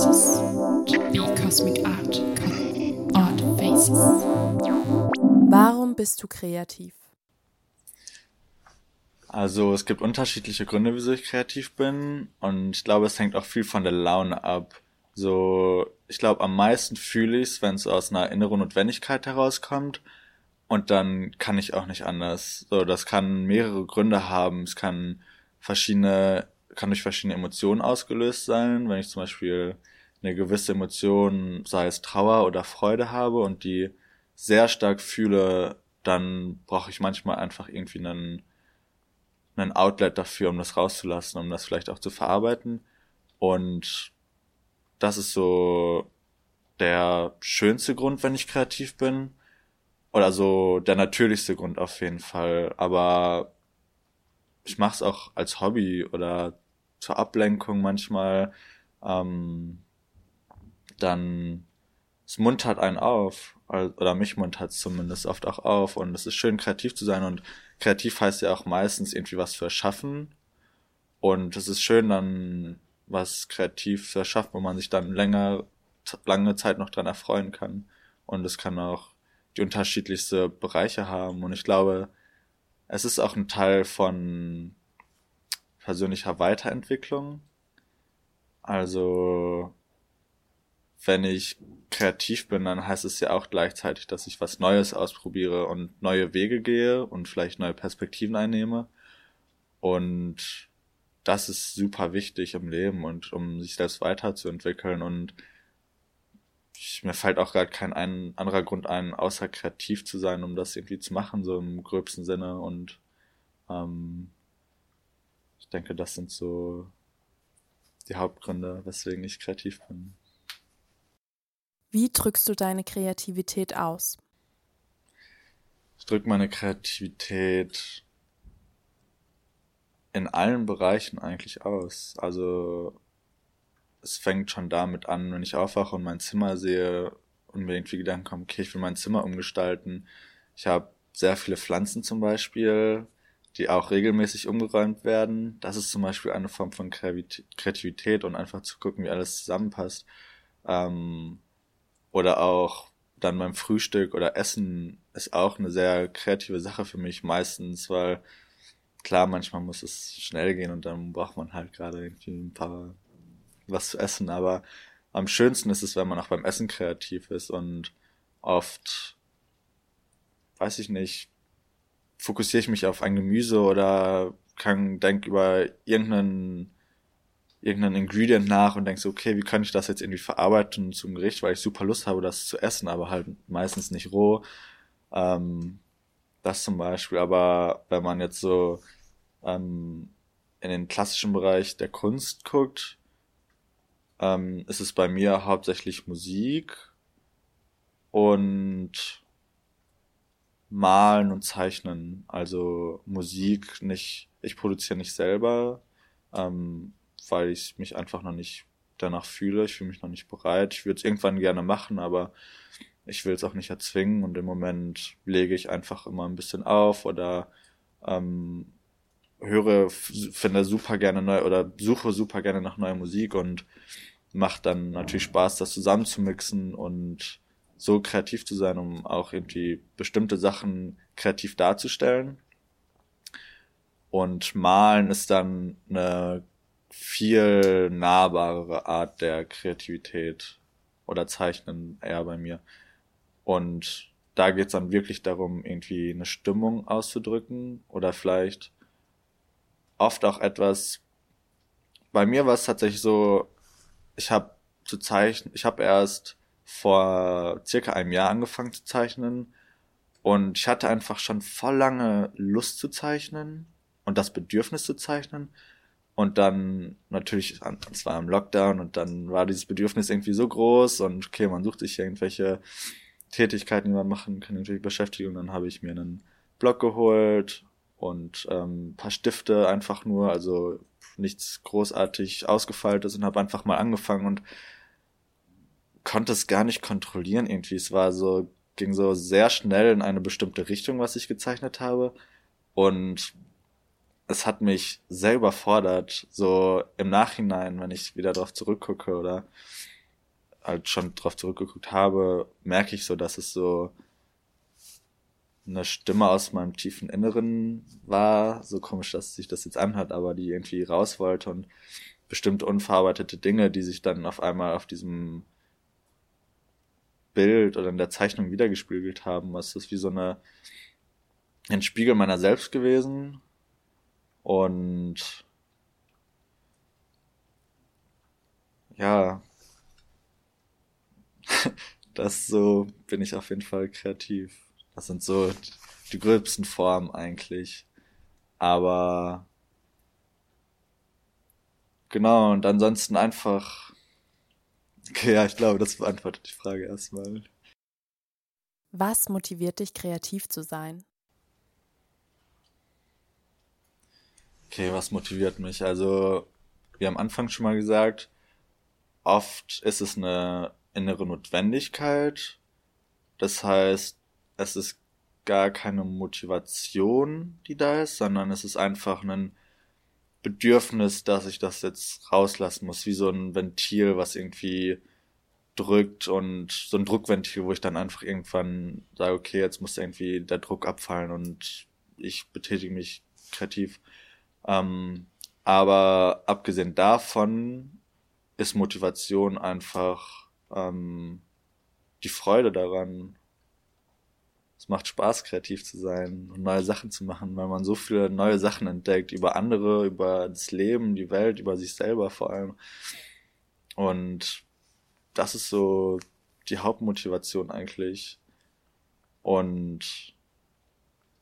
faces. To be cosmic art, art faces. Warum bist du kreativ? Also es gibt unterschiedliche Gründe, wieso ich kreativ bin und ich glaube, es hängt auch viel von der Laune ab. So, ich glaube, am meisten fühle ich es, wenn es aus einer inneren Notwendigkeit herauskommt und dann kann ich auch nicht anders. So, das kann mehrere Gründe haben. Es kann verschiedene, kann durch verschiedene Emotionen ausgelöst sein. Wenn ich zum Beispiel eine gewisse Emotion, sei es Trauer oder Freude habe und die sehr stark fühle, dann brauche ich manchmal einfach irgendwie einen, einen Outlet dafür, um das rauszulassen, um das vielleicht auch zu verarbeiten. Und das ist so der schönste Grund, wenn ich kreativ bin. Oder so der natürlichste Grund auf jeden Fall. Aber ich mache es auch als Hobby oder zur Ablenkung manchmal. Ähm, dann es muntert einen auf. Oder mich muntert es zumindest oft auch auf. Und es ist schön, kreativ zu sein. Und kreativ heißt ja auch meistens irgendwie was zu erschaffen. Und es ist schön, dann was kreativ zu erschaffen, wo man sich dann länger, lange Zeit noch dran erfreuen kann. Und es kann auch die unterschiedlichste Bereiche haben. Und ich glaube, es ist auch ein Teil von persönlicher Weiterentwicklung. Also, wenn ich kreativ bin, dann heißt es ja auch gleichzeitig, dass ich was Neues ausprobiere und neue Wege gehe und vielleicht neue Perspektiven einnehme. Und das ist super wichtig im Leben und um sich selbst weiterzuentwickeln und ich, mir fällt auch gerade kein ein, anderer Grund ein, außer kreativ zu sein, um das irgendwie zu machen, so im gröbsten Sinne. Und ähm, ich denke, das sind so die Hauptgründe, weswegen ich kreativ bin. Wie drückst du deine Kreativität aus? Ich drücke meine Kreativität in allen Bereichen eigentlich aus. Also es fängt schon damit an, wenn ich aufwache und mein Zimmer sehe und mir irgendwie Gedanken kommen, okay, ich will mein Zimmer umgestalten. Ich habe sehr viele Pflanzen zum Beispiel, die auch regelmäßig umgeräumt werden. Das ist zum Beispiel eine Form von Kreativität und einfach zu gucken, wie alles zusammenpasst. Ähm, oder auch dann beim Frühstück oder Essen ist auch eine sehr kreative Sache für mich meistens, weil klar, manchmal muss es schnell gehen und dann braucht man halt gerade irgendwie ein paar was zu essen, aber am schönsten ist es, wenn man auch beim Essen kreativ ist und oft, weiß ich nicht, fokussiere ich mich auf ein Gemüse oder kann denk über irgendeinen irgendein Ingredient nach und denkst, okay, wie kann ich das jetzt irgendwie verarbeiten zum Gericht, weil ich super Lust habe, das zu essen, aber halt meistens nicht roh. Ähm, das zum Beispiel, aber wenn man jetzt so ähm, in den klassischen Bereich der Kunst guckt, ähm, ist es bei mir hauptsächlich Musik und Malen und Zeichnen. Also Musik nicht, ich produziere nicht selber, ähm, weil ich mich einfach noch nicht danach fühle. Ich fühle mich noch nicht bereit. Ich würde es irgendwann gerne machen, aber ich will es auch nicht erzwingen und im Moment lege ich einfach immer ein bisschen auf oder ähm, höre, finde super gerne neu oder suche super gerne nach neuer Musik und macht dann natürlich Spaß, das zusammenzumixen und so kreativ zu sein, um auch irgendwie bestimmte Sachen kreativ darzustellen. Und malen ist dann eine viel nahbarere Art der Kreativität oder Zeichnen eher bei mir. Und da geht's dann wirklich darum, irgendwie eine Stimmung auszudrücken oder vielleicht oft auch etwas. Bei mir war es tatsächlich so, ich habe zu zeichnen, ich habe erst vor circa einem Jahr angefangen zu zeichnen und ich hatte einfach schon voll lange Lust zu zeichnen und das Bedürfnis zu zeichnen. Und dann natürlich, es war im Lockdown und dann war dieses Bedürfnis irgendwie so groß und okay, man sucht sich irgendwelche Tätigkeiten, die man machen kann, irgendwelche Beschäftigungen. Dann habe ich mir einen Blog geholt und ähm, paar Stifte einfach nur, also nichts großartig ausgefeiltes und habe einfach mal angefangen und konnte es gar nicht kontrollieren irgendwie. Es war so, ging so sehr schnell in eine bestimmte Richtung, was ich gezeichnet habe. Und es hat mich sehr überfordert, so im Nachhinein, wenn ich wieder darauf zurückgucke oder halt schon drauf zurückgeguckt habe, merke ich so, dass es so eine Stimme aus meinem tiefen Inneren war, so komisch, dass sich das jetzt anhört, aber die irgendwie raus wollte und bestimmte unverarbeitete Dinge, die sich dann auf einmal auf diesem Bild oder in der Zeichnung wiedergespiegelt haben. Es ist wie so eine, ein Spiegel meiner selbst gewesen und ja, das so bin ich auf jeden Fall kreativ. Das sind so die gröbsten Formen eigentlich. Aber genau, und ansonsten einfach. Okay, ja, ich glaube, das beantwortet die Frage erstmal. Was motiviert dich, kreativ zu sein? Okay, was motiviert mich? Also, wie am Anfang schon mal gesagt, oft ist es eine innere Notwendigkeit. Das heißt, es ist gar keine Motivation, die da ist, sondern es ist einfach ein Bedürfnis, dass ich das jetzt rauslassen muss, wie so ein Ventil, was irgendwie drückt und so ein Druckventil, wo ich dann einfach irgendwann sage, okay, jetzt muss irgendwie der Druck abfallen und ich betätige mich kreativ. Ähm, aber abgesehen davon ist Motivation einfach ähm, die Freude daran, macht Spaß, kreativ zu sein und neue Sachen zu machen, weil man so viele neue Sachen entdeckt über andere, über das Leben, die Welt, über sich selber vor allem. Und das ist so die Hauptmotivation eigentlich. Und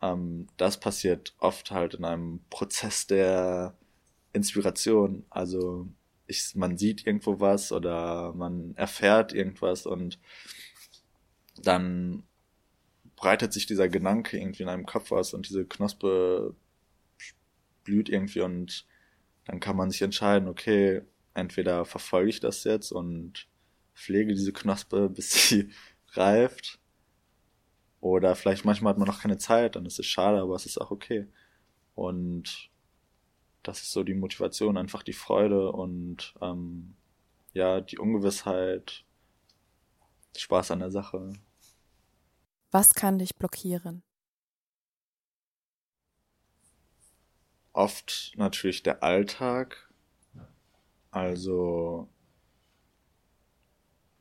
ähm, das passiert oft halt in einem Prozess der Inspiration. Also ich, man sieht irgendwo was oder man erfährt irgendwas und dann breitet sich dieser Gedanke irgendwie in einem Kopf aus und diese Knospe blüht irgendwie und dann kann man sich entscheiden, okay, entweder verfolge ich das jetzt und pflege diese Knospe, bis sie reift. Oder vielleicht manchmal hat man noch keine Zeit, dann ist es schade, aber es ist auch okay. Und das ist so die Motivation, einfach die Freude und ähm, ja, die Ungewissheit, Spaß an der Sache. Was kann dich blockieren? Oft natürlich der Alltag, also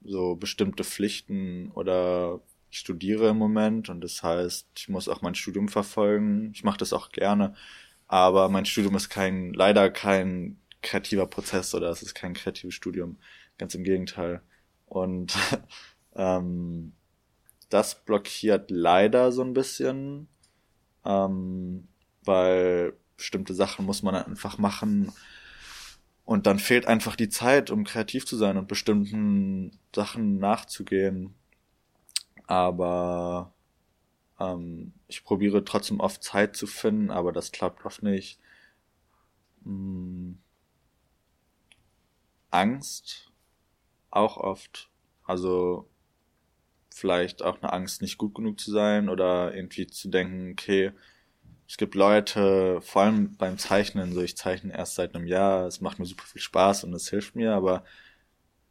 so bestimmte Pflichten oder ich studiere im Moment und das heißt, ich muss auch mein Studium verfolgen. Ich mache das auch gerne, aber mein Studium ist kein leider kein kreativer Prozess oder es ist kein kreatives Studium, ganz im Gegenteil. Und ähm, das blockiert leider so ein bisschen, ähm, weil bestimmte Sachen muss man einfach machen und dann fehlt einfach die Zeit, um kreativ zu sein und bestimmten Sachen nachzugehen. Aber ähm, ich probiere trotzdem oft Zeit zu finden, aber das klappt oft nicht. Hm. Angst auch oft. Also vielleicht auch eine Angst, nicht gut genug zu sein oder irgendwie zu denken, okay, es gibt Leute, vor allem beim Zeichnen, so ich zeichne erst seit einem Jahr, es macht mir super viel Spaß und es hilft mir, aber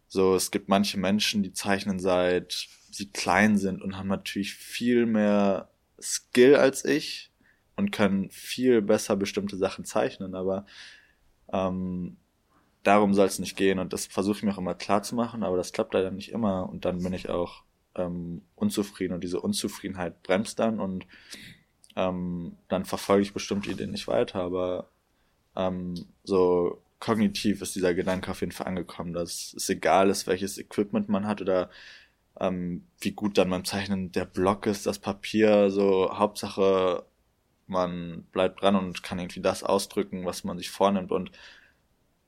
so, es gibt manche Menschen, die zeichnen seit sie klein sind und haben natürlich viel mehr Skill als ich und können viel besser bestimmte Sachen zeichnen, aber ähm, darum soll es nicht gehen und das versuche ich mir auch immer klar zu machen, aber das klappt leider nicht immer und dann bin ich auch ähm, unzufrieden und diese Unzufriedenheit bremst dann und ähm, dann verfolge ich bestimmte Ideen nicht weiter, aber ähm, so kognitiv ist dieser Gedanke auf jeden Fall angekommen, dass es egal ist, welches Equipment man hat oder ähm, wie gut dann beim Zeichnen der Block ist, das Papier, so Hauptsache man bleibt dran und kann irgendwie das ausdrücken, was man sich vornimmt und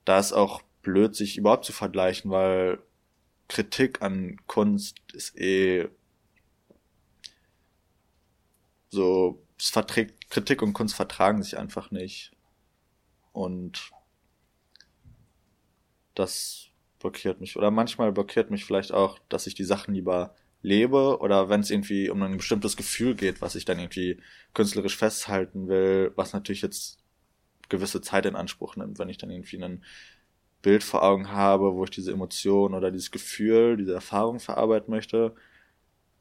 da ist auch blöd, sich überhaupt zu vergleichen, weil Kritik an Kunst ist eh so, es verträgt, Kritik und Kunst vertragen sich einfach nicht. Und das blockiert mich. Oder manchmal blockiert mich vielleicht auch, dass ich die Sachen lieber lebe oder wenn es irgendwie um ein bestimmtes Gefühl geht, was ich dann irgendwie künstlerisch festhalten will, was natürlich jetzt gewisse Zeit in Anspruch nimmt, wenn ich dann irgendwie einen Bild vor Augen habe, wo ich diese Emotion oder dieses Gefühl, diese Erfahrung verarbeiten möchte,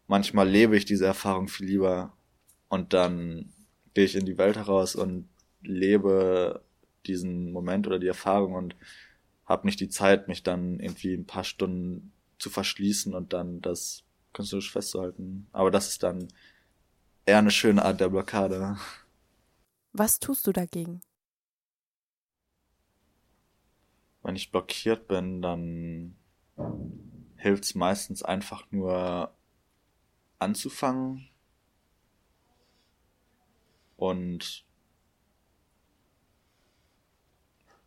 manchmal lebe ich diese Erfahrung viel lieber und dann gehe ich in die Welt heraus und lebe diesen Moment oder die Erfahrung und habe nicht die Zeit, mich dann irgendwie ein paar Stunden zu verschließen und dann das künstlerisch festzuhalten. Aber das ist dann eher eine schöne Art der Blockade. Was tust du dagegen? Wenn ich blockiert bin, dann hilft es meistens einfach nur anzufangen. Und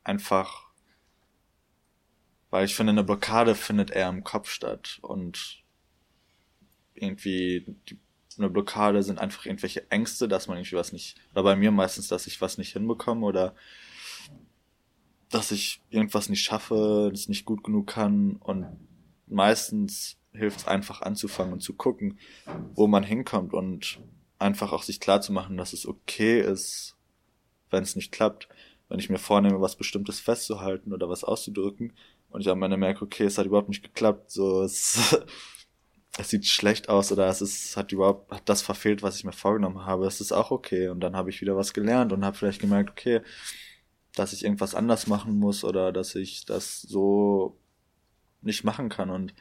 einfach, weil ich finde, eine Blockade findet eher im Kopf statt. Und irgendwie die, eine Blockade sind einfach irgendwelche Ängste, dass man irgendwie was nicht, oder bei mir meistens, dass ich was nicht hinbekomme oder dass ich irgendwas nicht schaffe, das nicht gut genug kann und meistens hilft es einfach anzufangen und zu gucken, wo man hinkommt und einfach auch sich klar zu machen, dass es okay ist, wenn es nicht klappt. Wenn ich mir vornehme, was Bestimmtes festzuhalten oder was auszudrücken und ich am Ende merke, okay, es hat überhaupt nicht geklappt, so es, es sieht schlecht aus oder es ist, hat überhaupt, hat das verfehlt, was ich mir vorgenommen habe, es ist auch okay. Und dann habe ich wieder was gelernt und habe vielleicht gemerkt, okay, dass ich irgendwas anders machen muss oder dass ich das so nicht machen kann. Und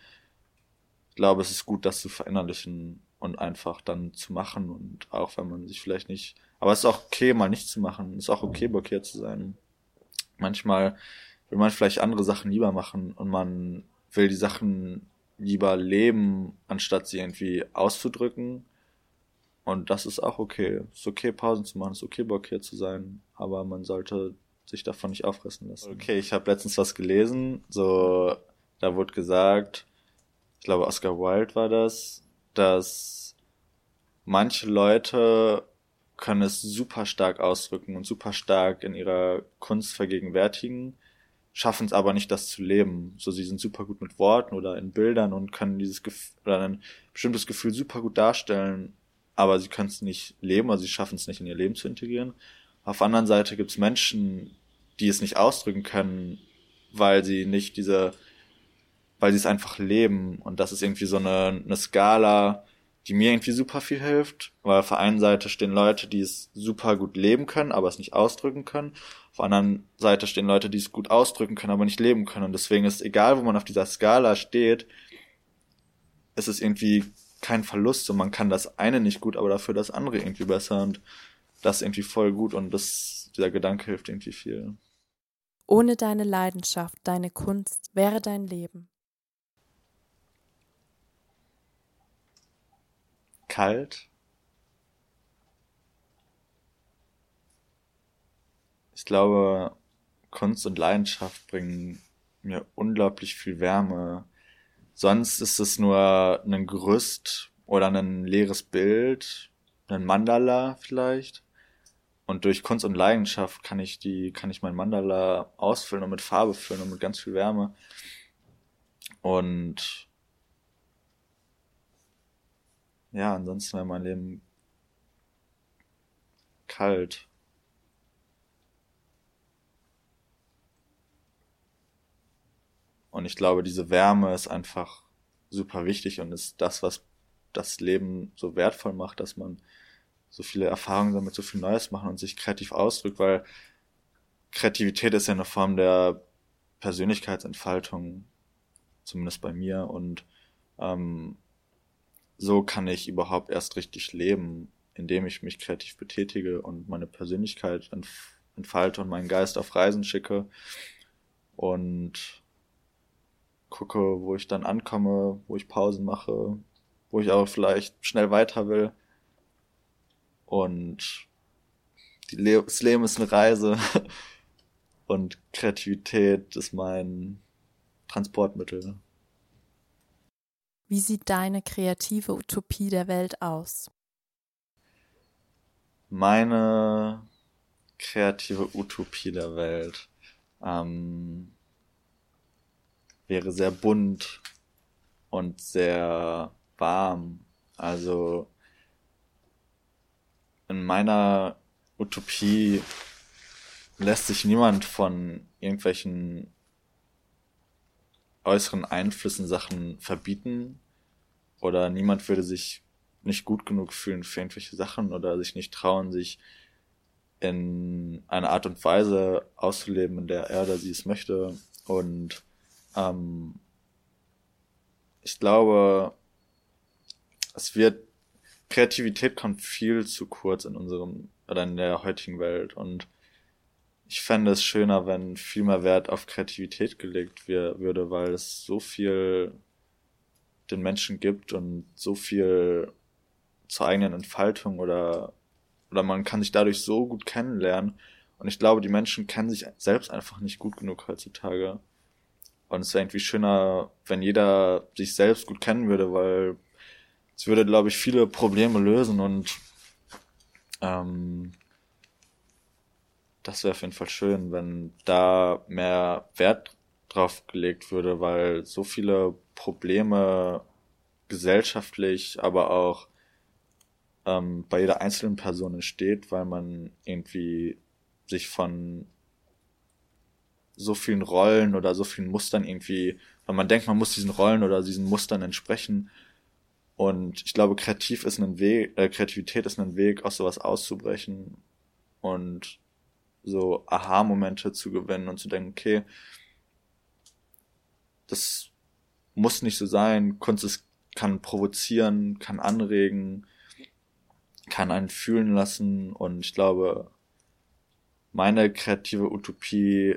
ich glaube, es ist gut, das zu verinnerlichen und einfach dann zu machen und auch wenn man sich vielleicht nicht, aber es ist auch okay, mal nicht zu machen, es ist auch okay, blockiert zu sein. Manchmal will man vielleicht andere Sachen lieber machen und man will die Sachen lieber leben, anstatt sie irgendwie auszudrücken. Und das ist auch okay. Es ist okay, Pausen zu machen, es ist okay, blockiert zu sein, aber man sollte sich davon nicht auffressen lassen. Okay, ich habe letztens was gelesen, so da wurde gesagt, ich glaube Oscar Wilde war das, dass manche Leute können es super stark ausdrücken und super stark in ihrer Kunst vergegenwärtigen, schaffen es aber nicht, das zu leben. So, sie sind super gut mit Worten oder in Bildern und können dieses Gefühl oder ein bestimmtes Gefühl super gut darstellen, aber sie können es nicht leben, also sie schaffen es nicht in ihr Leben zu integrieren. Auf der anderen Seite gibt es Menschen, die es nicht ausdrücken können, weil sie nicht diese weil sie es einfach leben. Und das ist irgendwie so eine, eine Skala, die mir irgendwie super viel hilft, weil auf der einen Seite stehen Leute, die es super gut leben können, aber es nicht ausdrücken können. Auf der anderen Seite stehen Leute, die es gut ausdrücken können, aber nicht leben können. Und deswegen ist egal, wo man auf dieser Skala steht, ist es irgendwie kein Verlust und man kann das eine nicht gut, aber dafür das andere irgendwie besser und das irgendwie voll gut und das, dieser Gedanke hilft irgendwie viel. Ohne deine Leidenschaft, deine Kunst wäre dein Leben. kalt. Ich glaube, Kunst und Leidenschaft bringen mir unglaublich viel Wärme. Sonst ist es nur ein Gerüst oder ein leeres Bild, ein Mandala vielleicht. Und durch Kunst und Leidenschaft kann ich die, kann ich mein Mandala ausfüllen und mit Farbe füllen und mit ganz viel Wärme. Und ja, ansonsten wäre mein Leben kalt. Und ich glaube, diese Wärme ist einfach super wichtig und ist das, was das Leben so wertvoll macht, dass man so viele Erfahrungen damit so viel Neues machen und sich kreativ ausdrückt, weil Kreativität ist ja eine Form der Persönlichkeitsentfaltung, zumindest bei mir. Und ähm, so kann ich überhaupt erst richtig leben, indem ich mich kreativ betätige und meine Persönlichkeit entfalte und meinen Geist auf Reisen schicke und gucke, wo ich dann ankomme, wo ich Pausen mache, wo ich aber vielleicht schnell weiter will. Und Le das Leben ist eine Reise und Kreativität ist mein Transportmittel. Wie sieht deine kreative Utopie der Welt aus? Meine kreative Utopie der Welt ähm, wäre sehr bunt und sehr warm. Also in meiner Utopie lässt sich niemand von irgendwelchen äußeren Einflüssen Sachen verbieten oder niemand würde sich nicht gut genug fühlen für irgendwelche Sachen oder sich nicht trauen, sich in einer Art und Weise auszuleben, in der er oder sie es möchte. Und ähm, ich glaube, es wird Kreativität kommt viel zu kurz in unserem oder in der heutigen Welt und ich fände es schöner, wenn viel mehr Wert auf Kreativität gelegt würde, weil es so viel den Menschen gibt und so viel zur eigenen Entfaltung oder oder man kann sich dadurch so gut kennenlernen und ich glaube, die Menschen kennen sich selbst einfach nicht gut genug heutzutage. Und es wäre irgendwie schöner, wenn jeder sich selbst gut kennen würde, weil es würde, glaube ich, viele Probleme lösen und ähm, das wäre auf jeden Fall schön, wenn da mehr Wert drauf gelegt würde, weil so viele Probleme gesellschaftlich, aber auch ähm, bei jeder einzelnen Person entsteht, weil man irgendwie sich von so vielen Rollen oder so vielen Mustern irgendwie, weil man denkt, man muss diesen Rollen oder diesen Mustern entsprechen. Und ich glaube, kreativ ist ein Weg, äh, Kreativität ist ein Weg, aus sowas auszubrechen und so Aha-Momente zu gewinnen und zu denken, okay, das muss nicht so sein. Kunst ist, kann provozieren, kann anregen, kann einen fühlen lassen und ich glaube, meine kreative Utopie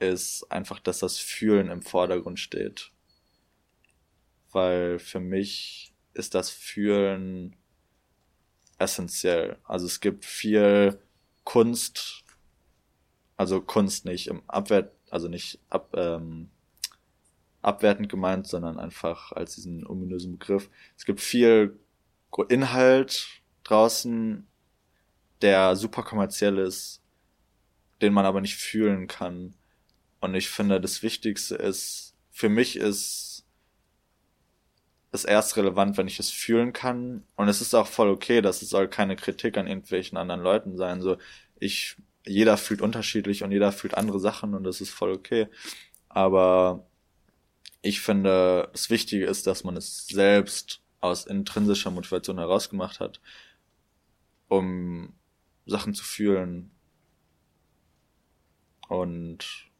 ist einfach, dass das Fühlen im Vordergrund steht. Weil für mich ist das Fühlen essentiell. Also es gibt viel Kunst, also Kunst nicht im Abwert, also nicht ab, ähm, abwertend gemeint, sondern einfach als diesen ominösen Begriff. Es gibt viel Inhalt draußen, der super kommerziell ist, den man aber nicht fühlen kann. Und ich finde, das Wichtigste ist, für mich ist es erst relevant, wenn ich es fühlen kann. Und es ist auch voll okay, dass es soll keine Kritik an irgendwelchen anderen Leuten sein. So, ich, jeder fühlt unterschiedlich und jeder fühlt andere Sachen und das ist voll okay. Aber ich finde, das Wichtige ist, dass man es selbst aus intrinsischer Motivation herausgemacht hat, um Sachen zu fühlen. Und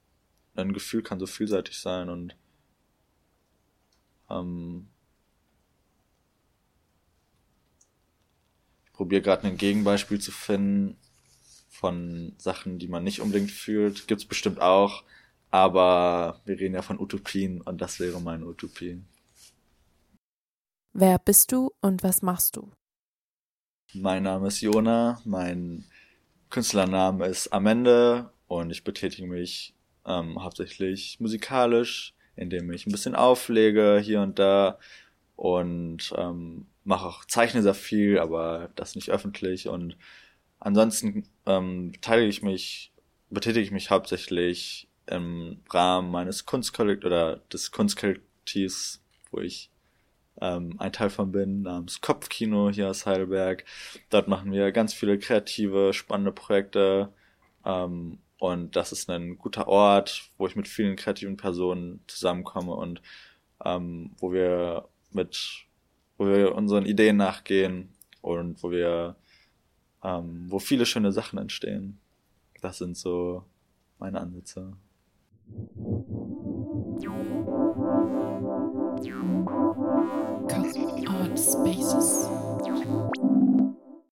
ein Gefühl kann so vielseitig sein und ähm, probiere gerade ein Gegenbeispiel zu finden von Sachen, die man nicht unbedingt fühlt. Gibt's bestimmt auch, aber wir reden ja von Utopien und das wäre meine Utopie. Wer bist du und was machst du? Mein Name ist Jona, mein Künstlername ist Amende und ich betätige mich ähm, hauptsächlich musikalisch, indem ich ein bisschen auflege hier und da und ähm, mache auch zeichne sehr viel, aber das nicht öffentlich und ansonsten ähm, beteilige ich mich, betätige ich mich hauptsächlich im Rahmen meines Kunstkollektivs oder des Kunstkollektivs, wo ich ähm, ein Teil von bin, namens Kopfkino hier aus Heidelberg. Dort machen wir ganz viele kreative, spannende Projekte. Ähm, und das ist ein guter Ort, wo ich mit vielen kreativen Personen zusammenkomme und ähm, wo wir mit, wo wir unseren Ideen nachgehen und wo wir, ähm, wo viele schöne Sachen entstehen. Das sind so meine Ansätze. Cut out spaces.